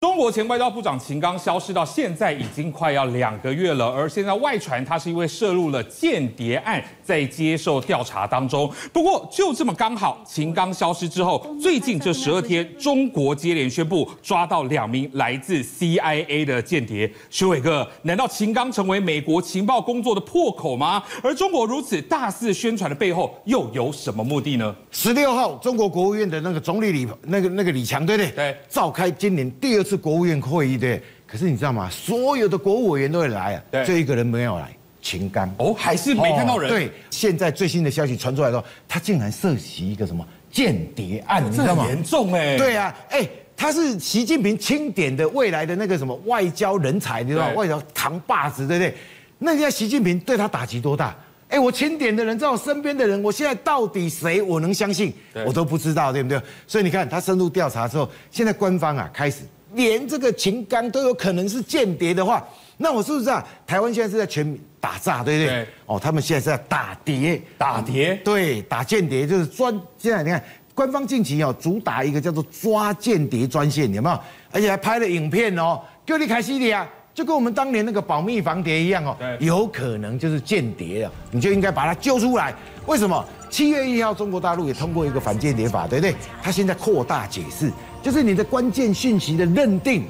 中国前外交部长秦刚消失到现在已经快要两个月了，而现在外传他是因为涉入了间谍案，在接受调查当中。不过就这么刚好，秦刚消失之后，最近这十二天，中国接连宣布抓到两名来自 CIA 的间谍。学伟哥，难道秦刚成为美国情报工作的破口吗？而中国如此大肆宣传的背后，又有什么目的呢？十六号，中国国务院的那个总理李那个那个李强，对不对？对，召开今年第二次。是国务院会议对，可是你知道吗？所有的国务委员都会来啊，对，就一个人没有来，秦刚哦，还是没看到人。对，现在最新的消息传出来说，他竟然涉及一个什么间谍案，你知道吗？严重哎，对啊，哎，他是习近平钦点的未来的那个什么外交人才，你知道吗？外交扛把子，对不对？那现在习近平对他打击多大？哎，我钦点的人，在我身边的人，我现在到底谁我能相信？我都不知道，对不对？所以你看，他深入调查之后，现在官方啊开始。连这个秦刚都有可能是间谍的话，那我是不是啊？台湾现在是在全民打炸，对不对？对哦，他们现在是在打谍，打谍，对，打间谍就是专。现在你看，官方近期哦，主打一个叫做抓间谍专线，有没有？而且还拍了影片哦，叫你开始的啊，就跟我们当年那个保密防谍一样哦，对有可能就是间谍啊，你就应该把他揪出来。为什么？七月一号，中国大陆也通过一个反间谍法，对不对？他现在扩大解释。就是你的关键讯息的认定，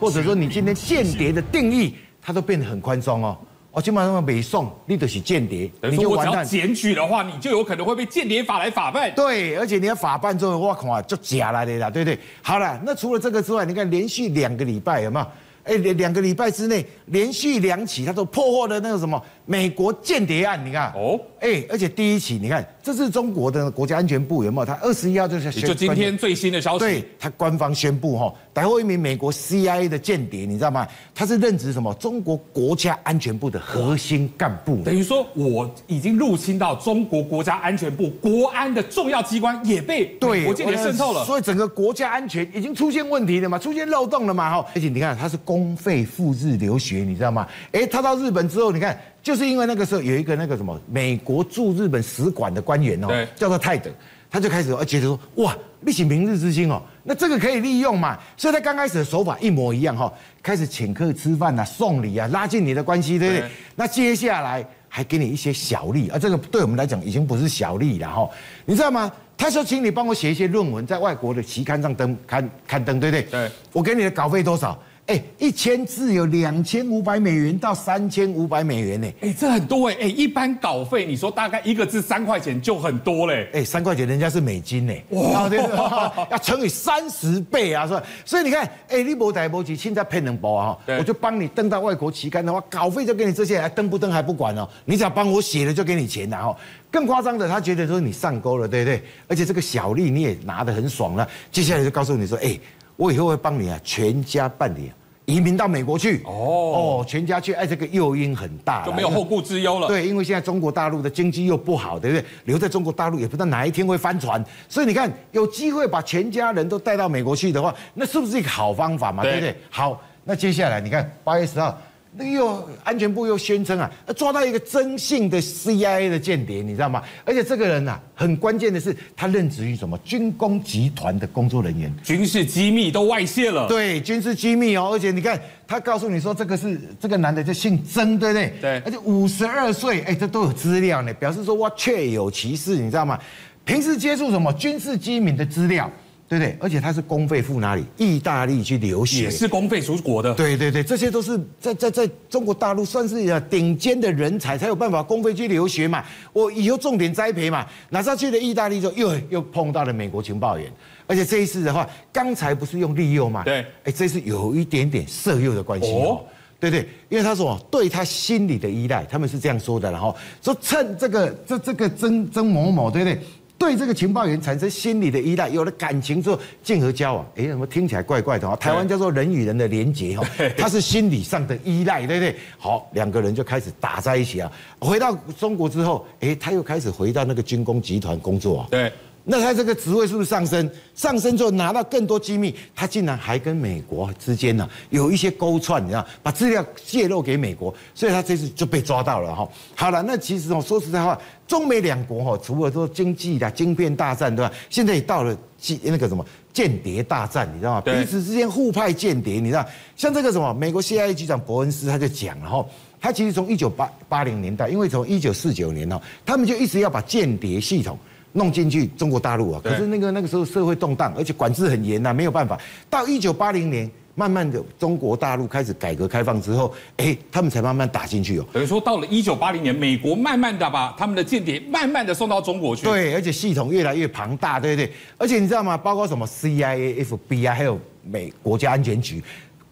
或者说你今天间谍的定义，它都变得很宽松哦。我基本上北宋，你都是间谍，你就完蛋。检举的话，你就有可能会被间谍法来法办。对，而且你要法办之后，我靠，就假了的啦，对不对？好了，那除了这个之外，你看连续两个礼拜有没有？哎，两两个礼拜之内连续两起，他都破获了那个什么美国间谍案，你看哦，哎，而且第一起，你看这是中国的国家安全部有没有？他二十一号就是就今天最新的消息，对，他官方宣布哈，逮获一名美国 CIA 的间谍，你知道吗？他是任职什么？中国国家安全部的核心干部，等于说我已经入侵到中国国家安全部国安的重要机关，也被对国间谍渗透了，所以整个国家安全已经出现问题了嘛，出现漏洞了嘛，哈，而且你看他是公。公费赴日留学，你知道吗？哎，他到日本之后，你看，就是因为那个时候有一个那个什么美国驻日本使馆的官员哦，叫做泰德，他就开始而觉得说，哇，你是明日之星哦，那这个可以利用嘛？所以他刚开始的手法一模一样哈，开始请客吃饭啊，送礼啊，拉近你的关系，对不对？对那接下来还给你一些小利啊，这个对我们来讲已经不是小利了哈，你知道吗？他说，请你帮我写一些论文，在外国的期刊上登刊刊登，对不对？对，我给你的稿费多少？哎，一千字有两千五百美元到三千五百美元呢。哎，这很多哎。哎，一般稿费你说大概一个字三块钱就很多嘞。哎，三块钱人家是美金呢。哇，对，要乘以三十倍啊，是吧？所以你看，哎，你无代无志，现在骗人包啊，我就帮你登到外国期刊的话，稿费就给你这些，还登不登还不管哦。你只要帮我写了，就给你钱了哈。更夸张的，他觉得说你上钩了，对不对？而且这个小利你也拿得很爽了。接下来就告诉你说，哎。我以后会帮你啊，全家办理移民到美国去。哦哦，全家去，哎，这个诱因很大，就没有后顾之忧了。对，因为现在中国大陆的经济又不好，对不对？留在中国大陆也不知道哪一天会翻船，所以你看，有机会把全家人都带到美国去的话，那是不是一个好方法嘛？对，对不对？好，那接下来你看八月十号。那又安全部又宣称啊，抓到一个征信的 CIA 的间谍，你知道吗？而且这个人呐、啊，很关键的是，他任职于什么军工集团的工作人员，军事机密都外泄了。对，军事机密哦，而且你看，他告诉你说，这个是这个男的就姓曾，对不对？对。而且五十二岁，哎，这都有资料呢，表示说哇，确有其事，你知道吗？平时接触什么军事机密的资料。对不对？而且他是公费赴哪里？意大利去留学，也是公费出国的。对对对，这些都是在在在中国大陆算是顶尖的人才，才有办法公费去留学嘛。我以后重点栽培嘛。哪知道去了意大利之后，又又碰到了美国情报员，而且这一次的话，刚才不是用利诱嘛？对，哎，这次有一点点色诱的关系哦。对对，因为他说对他心理的依赖，他们是这样说的，然后说趁这个这这个曾曾某某，对不对？对这个情报员产生心理的依赖，有了感情之后，进而交往。哎，怎么听起来怪怪的？台湾叫做人与人的连结哦，他是心理上的依赖，对不对？好，两个人就开始打在一起啊。回到中国之后，哎，他又开始回到那个军工集团工作啊。对，那他这个职位是不是上升？上升之后拿到更多机密，他竟然还跟美国之间呢有一些勾串，你知道，把资料泄露给美国，所以他这次就被抓到了哈。好了，那其实哦，说实在话，中美两国哈，除了说经济的晶片大战对吧？现在也到了那个什么间谍大战，你知道吗？彼此之间互派间谍，你知道，像这个什么美国 CIA 局长伯恩斯他就讲了哈，他其实从一九八八零年代，因为从一九四九年哦，他们就一直要把间谍系统。弄进去中国大陆啊，可是那个那个时候社会动荡，而且管制很严呐，没有办法。到一九八零年，慢慢的中国大陆开始改革开放之后，哎，他们才慢慢打进去哦。等于说到了一九八零年，美国慢慢的把他们的间谍慢慢的送到中国去。对，而且系统越来越庞大，对不对？而且你知道吗？包括什么 CIA、FBI，还有美国家安全局。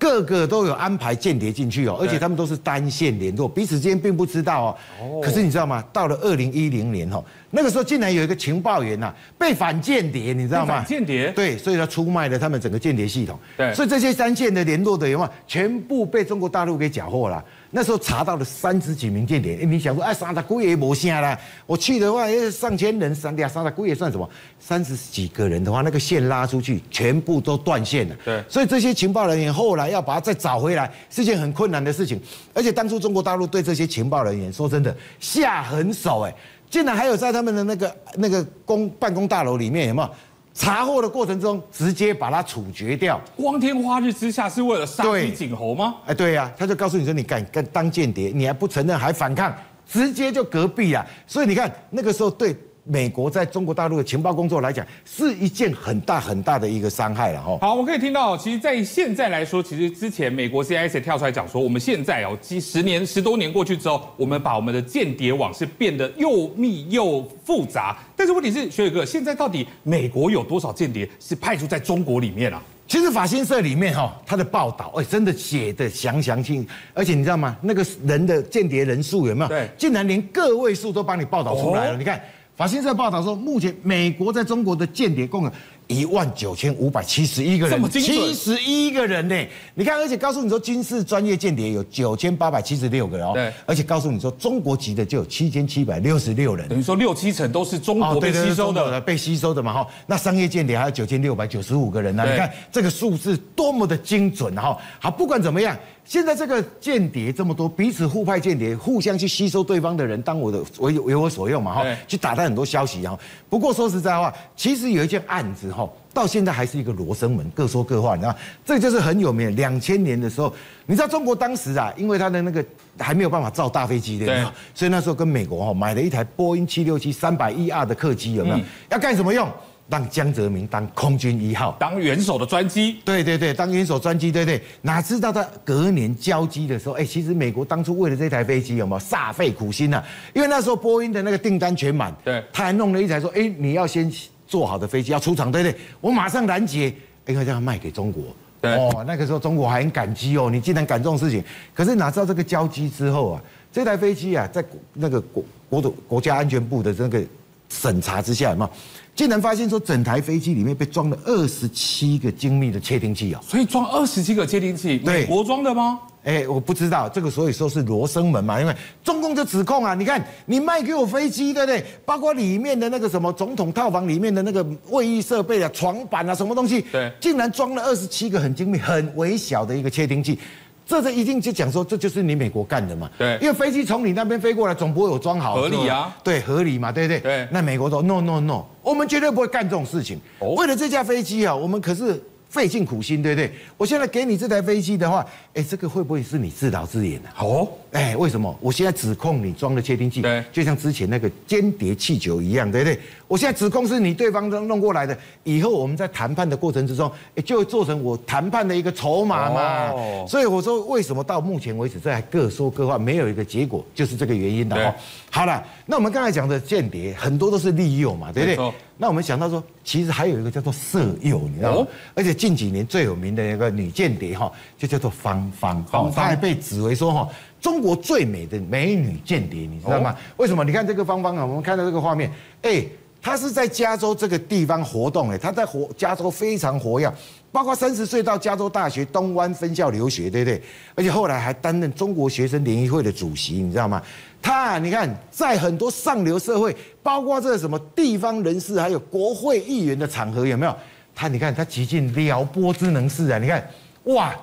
个个都有安排间谍进去哦，而且他们都是单线联络，彼此之间并不知道哦。可是你知道吗？到了二零一零年哦，那个时候竟然有一个情报员呐被反间谍，你知道吗？反间谍。对，所以他出卖了他们整个间谍系统。对，所以这些单线的联络的人全部被中国大陆给缴获了。那时候查到了三十几名间谍，你想说，哎，三十几也没下啦。我去的话，上千人，三两三十几也算什么？三十几个人的话，那个线拉出去，全部都断线了。对，所以这些情报人员后来要把它再找回来，是件很困难的事情。而且当初中国大陆对这些情报人员，说真的下狠手，哎，竟然还有在他们的那个那个公办公大楼里面，有没有？查获的过程中，直接把他处决掉。光天化日之下，是为了杀鸡儆猴吗？哎，对呀、啊，他就告诉你说，你敢跟当间谍，你还不承认，还反抗，直接就隔壁啊。所以你看，那个时候对。美国在中国大陆的情报工作来讲，是一件很大很大的一个伤害了哈。好，我可以听到，其实，在现在来说，其实之前美国 CIA 跳出来讲说，我们现在哦，几十年、十多年过去之后，我们把我们的间谍网是变得又密又复杂。但是问题是，学友哥，现在到底美国有多少间谍是派驻在中国里面啊？其实法新社里面哈，他的报道哎，真的写的详详细细，而且你知道吗？那个人的间谍人数有没有？对，竟然连个位数都帮你报道出来了。你看。法新社报道说，目前美国在中国的间谍共有一万九千五百七十一个人，七十一个人呢？你看，而且告诉你说，军事专业间谍有九千八百七十六个人哦。对，而且告诉你说，中国籍的就有七千七百六十六人，等于说六七成都是中国被吸收的，被吸收的嘛哈。那商业间谍还有九千六百九十五个人呢。你看这个数字多么的精准哈。好，不管怎么样。现在这个间谍这么多，彼此互派间谍，互相去吸收对方的人，当我的为为我所用嘛哈，去打探很多消息哈。不过说实在话，其实有一件案子哈，到现在还是一个罗生门，各说各话，你知道？这就是很有名。两千年的时候，你知道中国当时啊，因为他的那个还没有办法造大飞机对吧？所以那时候跟美国哈买了一台波音七六七三百一 R 的客机，有没有？要干什么用？让江泽民当空军一号，当元首的专机。对对对，当元首专机，对对。哪知道他隔年交机的时候，哎，其实美国当初为了这台飞机有没有煞费苦心啊？因为那时候波音的那个订单全满，对，他还弄了一台说，哎，你要先做好的飞机要出厂，对不对？我马上拦截，应该这样卖给中国。对哦，那个时候中国还很感激哦，你竟然敢这种事情。可是哪知道这个交机之后啊，这台飞机啊，在那个国国土国家安全部的这个审查之下，有没有？竟然发现说，整台飞机里面被装了二十七个精密的窃听器啊！所以装二十七个窃听器，美国装的吗？哎，我不知道这个，所以说是罗生门嘛，因为中共就指控啊，你看你卖给我飞机，对不对？包括里面的那个什么总统套房里面的那个卫浴设备啊、床板啊，什么东西，对，竟然装了二十七个很精密、很微小的一个窃听器。这是一定就讲说，这就是你美国干的嘛？对，因为飞机从你那边飞过来，总不会有装好，合理啊？对，合理嘛？对不对？对。那美国说 no no no，我们绝对不会干这种事情。哦。为了这架飞机啊，我们可是。费尽苦心，对不对？我现在给你这台飞机的话，哎，这个会不会是你自导自演的？哦，哎，为什么？我现在指控你装了窃听器，对，就像之前那个间谍气球一样，对不对？我现在指控是你对方弄过来的，以后我们在谈判的过程之中，哎，就会做成我谈判的一个筹码嘛。哦，所以我说，为什么到目前为止这还各说各话，没有一个结果，就是这个原因的哦。好了，那我们刚才讲的间谍很多都是利诱嘛，对不对？那我们想到说，其实还有一个叫做色诱，你知道吗？哦、而且近几年最有名的一个女间谍哈，就叫做芳芳，芳芳，她还被指为说哈，中国最美的美女间谍，你知道吗？哦、为什么？你看这个芳芳啊，我们看到这个画面，哎，她是在加州这个地方活动，哎，她在活加州非常活跃，包括三十岁到加州大学东湾分校留学，对不对？而且后来还担任中国学生联谊会的主席，你知道吗？他，你看，在很多上流社会，包括这个什么地方人士，还有国会议员的场合，有没有？她，你看，她极尽撩拨之能事啊！你看，哇，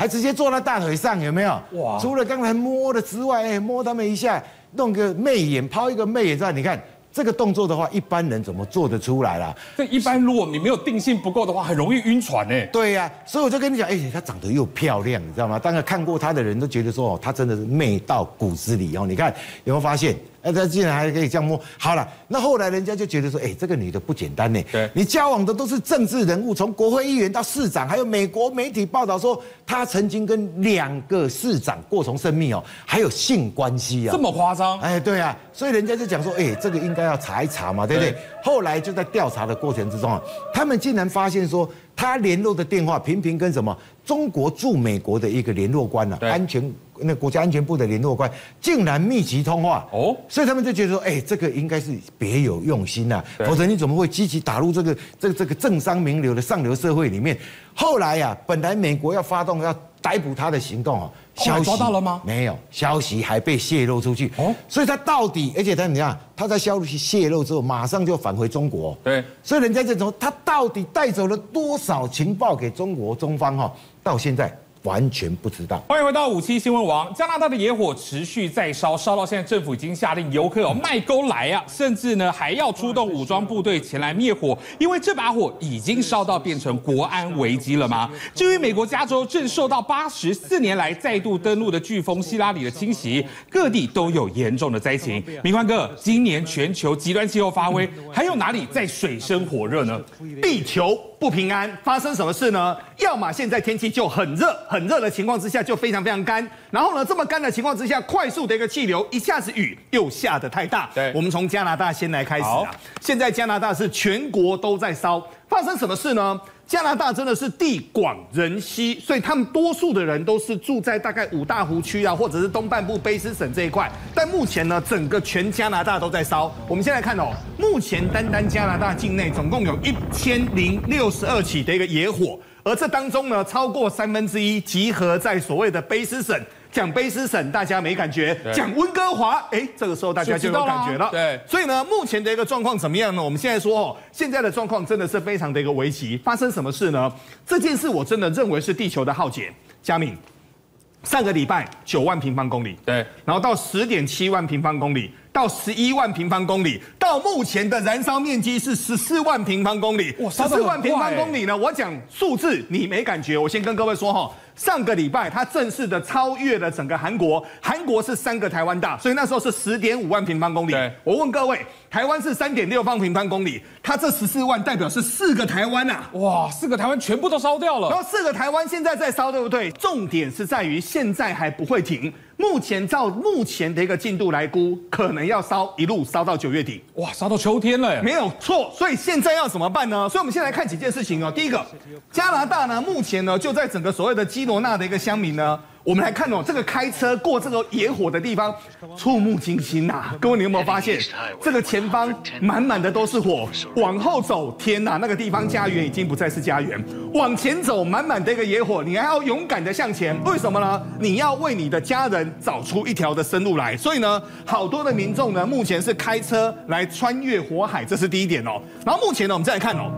还直接坐在大腿上，有没有？哇！除了刚才摸的之外，哎，摸他们一下，弄个媚眼，抛一个媚眼之外，你看。这个动作的话，一般人怎么做得出来啦？这一般如果你没有定性不够的话，很容易晕船呢。对呀、啊，所以我就跟你讲，哎，她长得又漂亮，你知道吗？当然看过她的人都觉得说，哦，她真的是媚到骨子里哦。你看有没有发现？哎，他竟然还可以这样摸。好了，那后来人家就觉得说，哎，这个女的不简单呢。对，你交往的都是政治人物，从国会议员到市长，还有美国媒体报道说，她曾经跟两个市长过从甚密哦，还有性关系啊。这么夸张？哎，对啊，所以人家就讲说，哎，这个应该要查一查嘛，对不对？对。后来就在调查的过程之中啊，他们竟然发现说，他联络的电话频频跟什么中国驻美国的一个联络官呢、啊，安全。那国家安全部的联络官竟然密集通话哦，所以他们就觉得说，哎，这个应该是别有用心呐，否则你怎么会积极打入这个这个这个政商名流的上流社会里面？后来呀，本来美国要发动要逮捕他的行动哦，消息抓到了吗？没有，消息还被泄露出去哦，所以他到底，而且他你看他在消息泄露之后，马上就返回中国，对，所以人家就说他到底带走了多少情报给中国中方哈，到现在。完全不知道。欢迎回到五七新闻网。加拿大的野火持续在烧，烧到现在，政府已经下令游客哦卖钩来啊，甚至呢还要出动武装部队前来灭火，因为这把火已经烧到变成国安危机了吗？至于美国加州正受到八十四年来再度登陆的飓风希拉里的侵袭，各地都有严重的灾情。明宽哥，今年全球极端气候发威，还有哪里在水深火热呢？地球。不平安，发生什么事呢？要么现在天气就很热，很热的情况之下就非常非常干，然后呢，这么干的情况之下，快速的一个气流，一下子雨又下得太大。对，我们从加拿大先来开始啊。现在加拿大是全国都在烧，发生什么事呢？加拿大真的是地广人稀，所以他们多数的人都是住在大概五大湖区啊，或者是东半部卑诗省这一块。但目前呢，整个全加拿大都在烧。我们先来看哦，目前单单加拿大境内总共有一千零六十二起的一个野火，而这当中呢，超过三分之一集合在所谓的卑诗省。讲卑诗省大家没感觉，讲温哥华，哎，这个时候大家就有感觉了。对，所以呢，目前的一个状况怎么样呢？我们现在说哦，现在的状况真的是非常的一个危急。发生什么事呢？这件事我真的认为是地球的浩劫。嘉敏，上个礼拜九万平方公里，对，然后到十点七万平方公里，到十一万平方公里，到目前的燃烧面积是十四万平方公里。哇，十四万平方公里呢？我讲数字你没感觉，我先跟各位说哈。上个礼拜，它正式的超越了整个韩国。韩国是三个台湾大，所以那时候是十点五万平方公里。我问各位，台湾是三点六方平方公里，它这十四万代表是四个台湾呐！哇，四个台湾全部都烧掉了。然后四个台湾现在在烧，对不对？重点是在于现在还不会停。目前照目前的一个进度来估，可能要烧一路烧到九月底，哇，烧到秋天了，没有错。所以现在要怎么办呢？所以我们先来看几件事情哦。第一个，加拿大呢，目前呢就在整个所谓的基罗纳的一个乡民呢。我们来看哦，这个开车过这个野火的地方，触目惊心呐！各位，你有没有发现，这个前方满满的都是火？往后走，天呐，那个地方家园已经不再是家园。往前走，满满的一个野火，你还要勇敢的向前，为什么呢？你要为你的家人找出一条的生路来。所以呢，好多的民众呢，目前是开车来穿越火海，这是第一点哦。然后目前呢，我们再来看哦，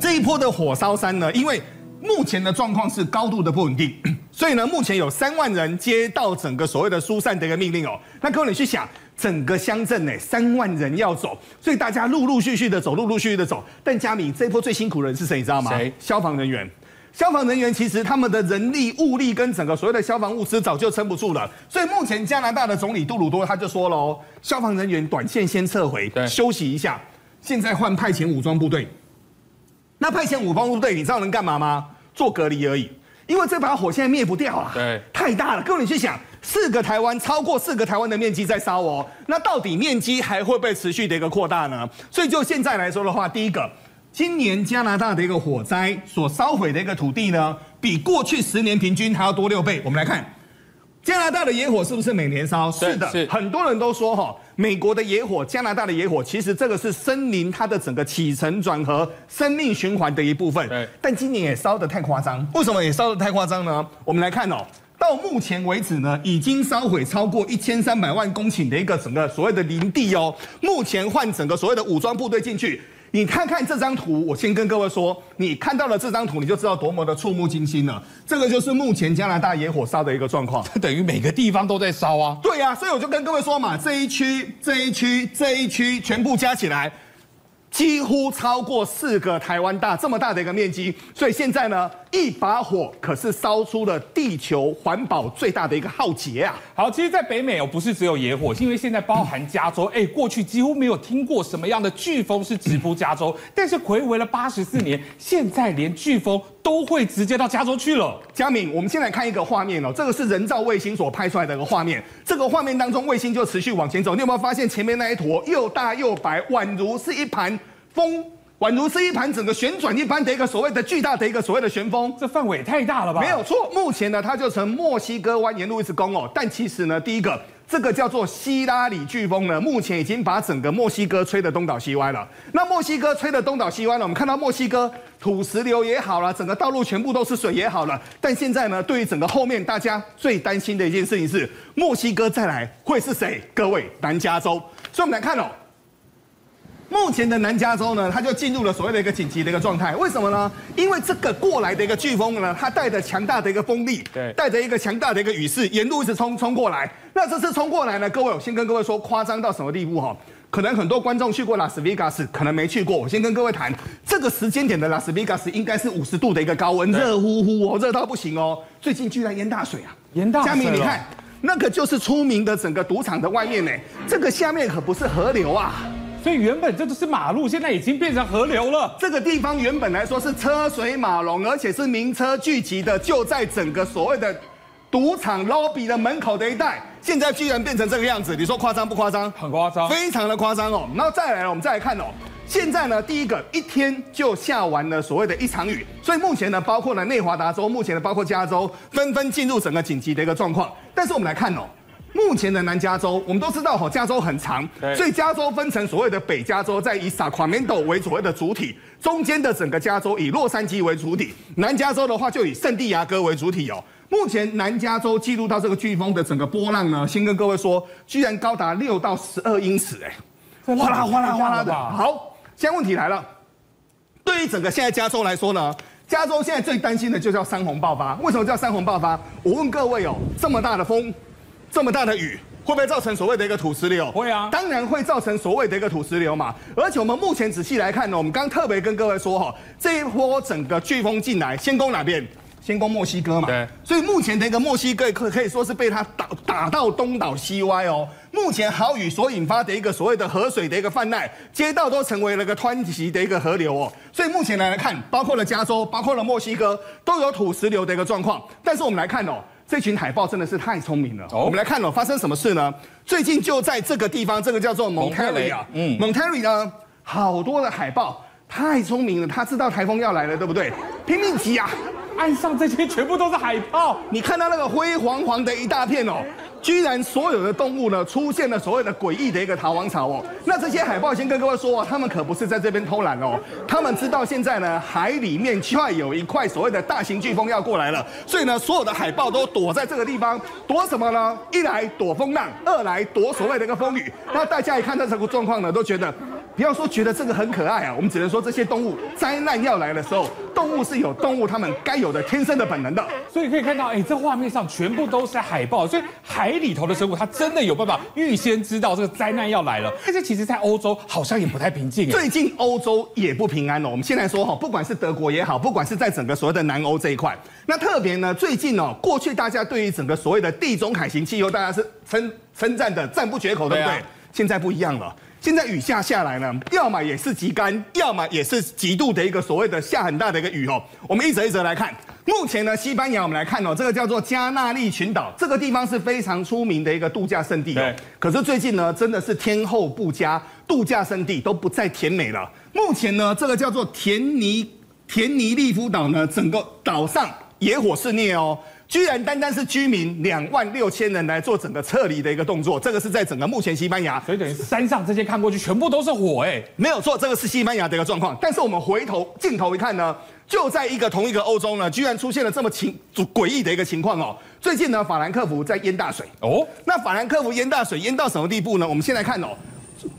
这一波的火烧山呢，因为目前的状况是高度的不稳定。所以呢，目前有三万人接到整个所谓的疏散的一个命令哦。那各位你去想，整个乡镇呢，三万人要走，所以大家陆陆续续的走，陆陆续续的走。但佳敏这一波最辛苦的人是谁？你知道吗？谁？消防人员。消防人员其实他们的人力、物力跟整个所谓的消防物资早就撑不住了。所以目前加拿大的总理杜鲁多他就说了哦，消防人员短线先撤回，休息一下。现在换派遣武装部队。那派遣武装部队，你知道能干嘛吗？做隔离而已。因为这把火现在灭不掉啊，对，太大了。各位你去想，四个台湾超过四个台湾的面积在烧哦，那到底面积还会不会持续的一个扩大呢？所以就现在来说的话，第一个，今年加拿大的一个火灾所烧毁的一个土地呢，比过去十年平均还要多六倍。我们来看，加拿大的野火是不是每年烧？是的，是很多人都说哈，美国的野火、加拿大的野火，其实这个是森林它的整个起承转合、生命循环的一部分。对，但今年也烧得太夸张。为什么也烧得太夸张呢？我们来看哦，到目前为止呢，已经烧毁超过一千三百万公顷的一个整个所谓的林地哦。目前换整个所谓的武装部队进去。你看看这张图，我先跟各位说，你看到了这张图，你就知道多么的触目惊心了。这个就是目前加拿大野火烧的一个状况，等于每个地方都在烧啊。对呀、啊，所以我就跟各位说嘛，这一区、这一区、这一区全部加起来。几乎超过四个台湾大这么大的一个面积，所以现在呢，一把火可是烧出了地球环保最大的一个浩劫啊！好，其实，在北美哦，不是只有野火，因为现在包含加州，哎，过去几乎没有听过什么样的飓风是直扑加州，但是回违了八十四年，现在连飓风都会直接到加州去了。佳敏，我们先来看一个画面哦，这个是人造卫星所拍出来的一个画面，这个画面当中，卫星就持续往前走，你有没有发现前面那一坨又大又白，宛如是一盘。风宛如是一盘整个旋转一般的一个所谓的巨大的一个所谓的旋风，这范围也太大了吧？没有错，目前呢，它就从墨西哥湾沿路一直攻哦。但其实呢，第一个这个叫做希拉里飓风呢，目前已经把整个墨西哥吹得东倒西歪了。那墨西哥吹得东倒西歪了，我们看到墨西哥土石流也好了，整个道路全部都是水也好了。但现在呢，对于整个后面大家最担心的一件事情是，墨西哥再来会是谁？各位，南加州。所以我们来看哦。目前的南加州呢，它就进入了所谓的一个紧急的一个状态。为什么呢？因为这个过来的一个飓风呢，它带着强大的一个风力，对，带着一个强大的一个雨势，沿路一直冲冲过来。那这次冲过来呢，各位，我先跟各位说，夸张到什么地步哈？可能很多观众去过拉斯维加斯，可能没去过。我先跟各位谈，这个时间点的拉斯维加斯应该是五十度的一个高温，热乎乎哦，热到不行哦。最近居然淹大水啊！淹大水。佳明，你看，那个就是出名的整个赌场的外面呢，这个下面可不是河流啊。所以原本这都是马路，现在已经变成河流了。这个地方原本来说是车水马龙，而且是名车聚集的，就在整个所谓的赌场 lobby 的门口的一带，现在居然变成这个样子，你说夸张不夸张？很夸张，非常的夸张哦。然后再来，我们再来看哦，现在呢，第一个一天就下完了所谓的一场雨，所以目前呢，包括了内华达州，目前呢，包括加州，纷纷进入整个紧急的一个状况。但是我们来看哦。目前的南加州，我们都知道哈，加州很长，所以加州分成所谓的北加州，在以萨克拉门多为所谓的主体，中间的整个加州以洛杉矶为主体，南加州的话就以圣地亚哥为主体哦。目前南加州记录到这个飓风的整个波浪呢，先跟各位说，居然高达六到十二英尺，哎，哗啦哗啦哗啦的。好，现在问题来了，对于整个现在加州来说呢，加州现在最担心的就叫山洪爆发。为什么叫山洪爆发？我问各位哦，这么大的风。这么大的雨会不会造成所谓的一个土石流？会啊，当然会造成所谓的一个土石流嘛。而且我们目前仔细来看呢，我们刚特别跟各位说哈，这一波整个飓风进来，先攻哪边？先攻墨西哥嘛。对。所以目前的一个墨西哥可可以说是被它打打到东倒西歪哦。目前豪雨所引发的一个所谓的河水的一个泛滥，街道都成为了个湍急的一个河流哦。所以目前来来看，包括了加州，包括了墨西哥，都有土石流的一个状况。但是我们来看哦。这群海豹真的是太聪明了。Oh. 我们来看哦，发生什么事呢？最近就在这个地方，这个叫做蒙特利啊。嗯，蒙特利尔呢，好多的海豹，太聪明了，他知道台风要来了，对不对？拼命挤啊！岸上这些全部都是海豹，你看到那个灰黄黄的一大片哦。居然所有的动物呢，出现了所谓的诡异的一个逃亡潮哦。那这些海豹先跟各位说哦，他们可不是在这边偷懒哦，他们知道现在呢，海里面快有一块所谓的大型飓风要过来了，所以呢，所有的海豹都躲在这个地方，躲什么呢？一来躲风浪，二来躲所谓的一个风雨。那大家一看到这个状况呢，都觉得。不要说觉得这个很可爱啊，我们只能说这些动物灾难要来的时候，动物是有动物它们该有的天生的本能的。所以可以看到，哎，这画面上全部都是海豹，所以海里头的生物它真的有办法预先知道这个灾难要来了。但是其实，在欧洲好像也不太平静。最近欧洲也不平安哦。我们先来说哈，不管是德国也好，不管是在整个所谓的南欧这一块，那特别呢，最近哦，过去大家对于整个所谓的地中海型气候，大家是称称赞的赞不绝口，对不对？现在不一样了。现在雨下下来呢，要么也是极干，要么也是极度的一个所谓的下很大的一个雨哦。我们一则一则来看，目前呢，西班牙我们来看哦，这个叫做加那利群岛，这个地方是非常出名的一个度假胜地哦。可是最近呢，真的是天候不佳，度假胜地都不再甜美了。目前呢，这个叫做田尼田尼利夫岛呢，整个岛上野火肆虐哦。居然单单是居民两万六千人来做整个撤离的一个动作，这个是在整个目前西班牙，所以等于山上这些看过去全部都是火哎，没有错，这个是西班牙的一个状况。但是我们回头镜头一看呢，就在一个同一个欧洲呢，居然出现了这么情诡异的一个情况哦。最近呢，法兰克福在淹大水哦，那法兰克福淹大水淹到什么地步呢？我们先来看哦。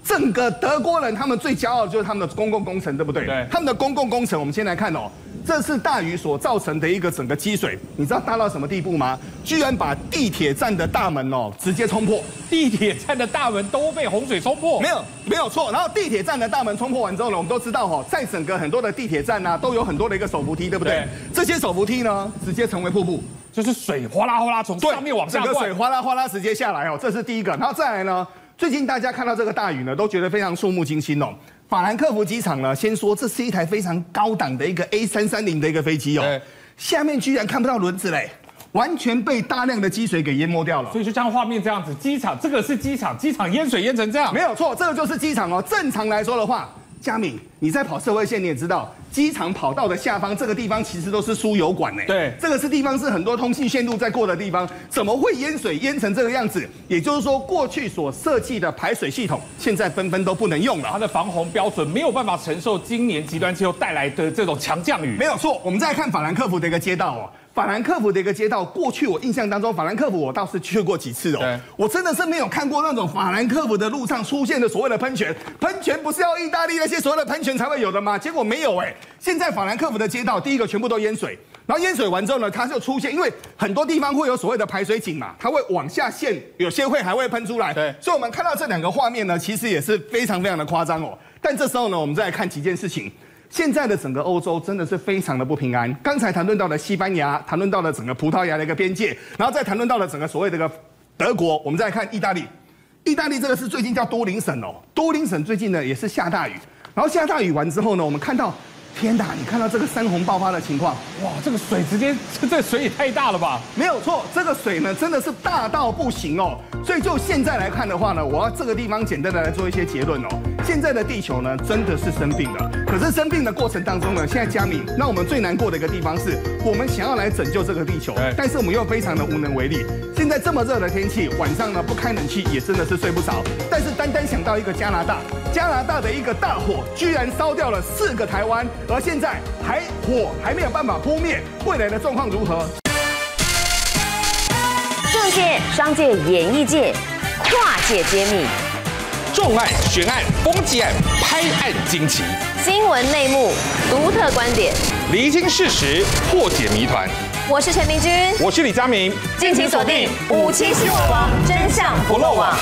整个德国人，他们最骄傲的就是他们的公共工程，对不对？对。他们的公共工程，我们先来看哦，这是大雨所造成的一个整个积水，你知道大到什么地步吗？居然把地铁站的大门哦直接冲破，地铁站的大门都被洪水冲破。没有，没有错。然后地铁站的大门冲破完之后呢，我们都知道哈，在整个很多的地铁站啊，都有很多的一个手扶梯，对不对？对。这些手扶梯呢，直接成为瀑布，就是水哗啦哗啦从上面往下，整个水哗啦哗啦直接下来哦，这是第一个。然后再来呢？最近大家看到这个大雨呢，都觉得非常触目惊心哦。法兰克福机场呢，先说这是一台非常高档的一个 A 三三零的一个飞机哦，对下面居然看不到轮子嘞，完全被大量的积水给淹没掉了。所以就像画面这样子，机场这个是机场，机场淹水淹成这样，没有错，这个就是机场哦。正常来说的话。佳敏，你在跑社会线，你也知道，机场跑道的下方这个地方其实都是输油管呢。对，这个是地方是很多通信线路在过的地方，怎么会淹水淹成这个样子？也就是说，过去所设计的排水系统，现在纷纷都不能用了。它的防洪标准没有办法承受今年极端气候带来的这种强降雨。没有错，我们再来看法兰克福的一个街道哦。法兰克福的一个街道，过去我印象当中，法兰克福我倒是去过几次哦。对我真的是没有看过那种法兰克福的路上出现的所谓的喷泉。喷泉不是要意大利那些所谓的喷泉才会有的吗？结果没有哎。现在法兰克福的街道，第一个全部都淹水，然后淹水完之后呢，它就出现，因为很多地方会有所谓的排水井嘛，它会往下陷，有些会还会喷出来。对，所以我们看到这两个画面呢，其实也是非常非常的夸张哦。但这时候呢，我们再来看几件事情。现在的整个欧洲真的是非常的不平安。刚才谈论到了西班牙，谈论到了整个葡萄牙的一个边界，然后再谈论到了整个所谓这个德国。我们再看意大利，意大利这个是最近叫多林省哦，多林省最近呢也是下大雨，然后下大雨完之后呢，我们看到。天呐，你看到这个山洪爆发的情况，哇，这个水直接，这这水也太大了吧？没有错，这个水呢真的是大到不行哦。所以就现在来看的话呢，我要这个地方简单的来做一些结论哦。现在的地球呢真的是生病了，可是生病的过程当中呢，现在加敏，那我们最难过的一个地方是，我们想要来拯救这个地球，但是我们又非常的无能为力。现在这么热的天气，晚上呢不开冷气也真的是睡不着。但是单单想到一个加拿大，加拿大的一个大火，居然烧掉了四个台湾。而现在还火还没有办法扑灭，未来的状况如何？政界、商界、演艺界，跨界揭秘，重案、悬案、攻击案、拍案惊奇，新闻内幕、独特观点，厘清事实，破解谜团。我是陈明君，我是李佳明，敬请锁定《五七新闻网》，真相不漏网。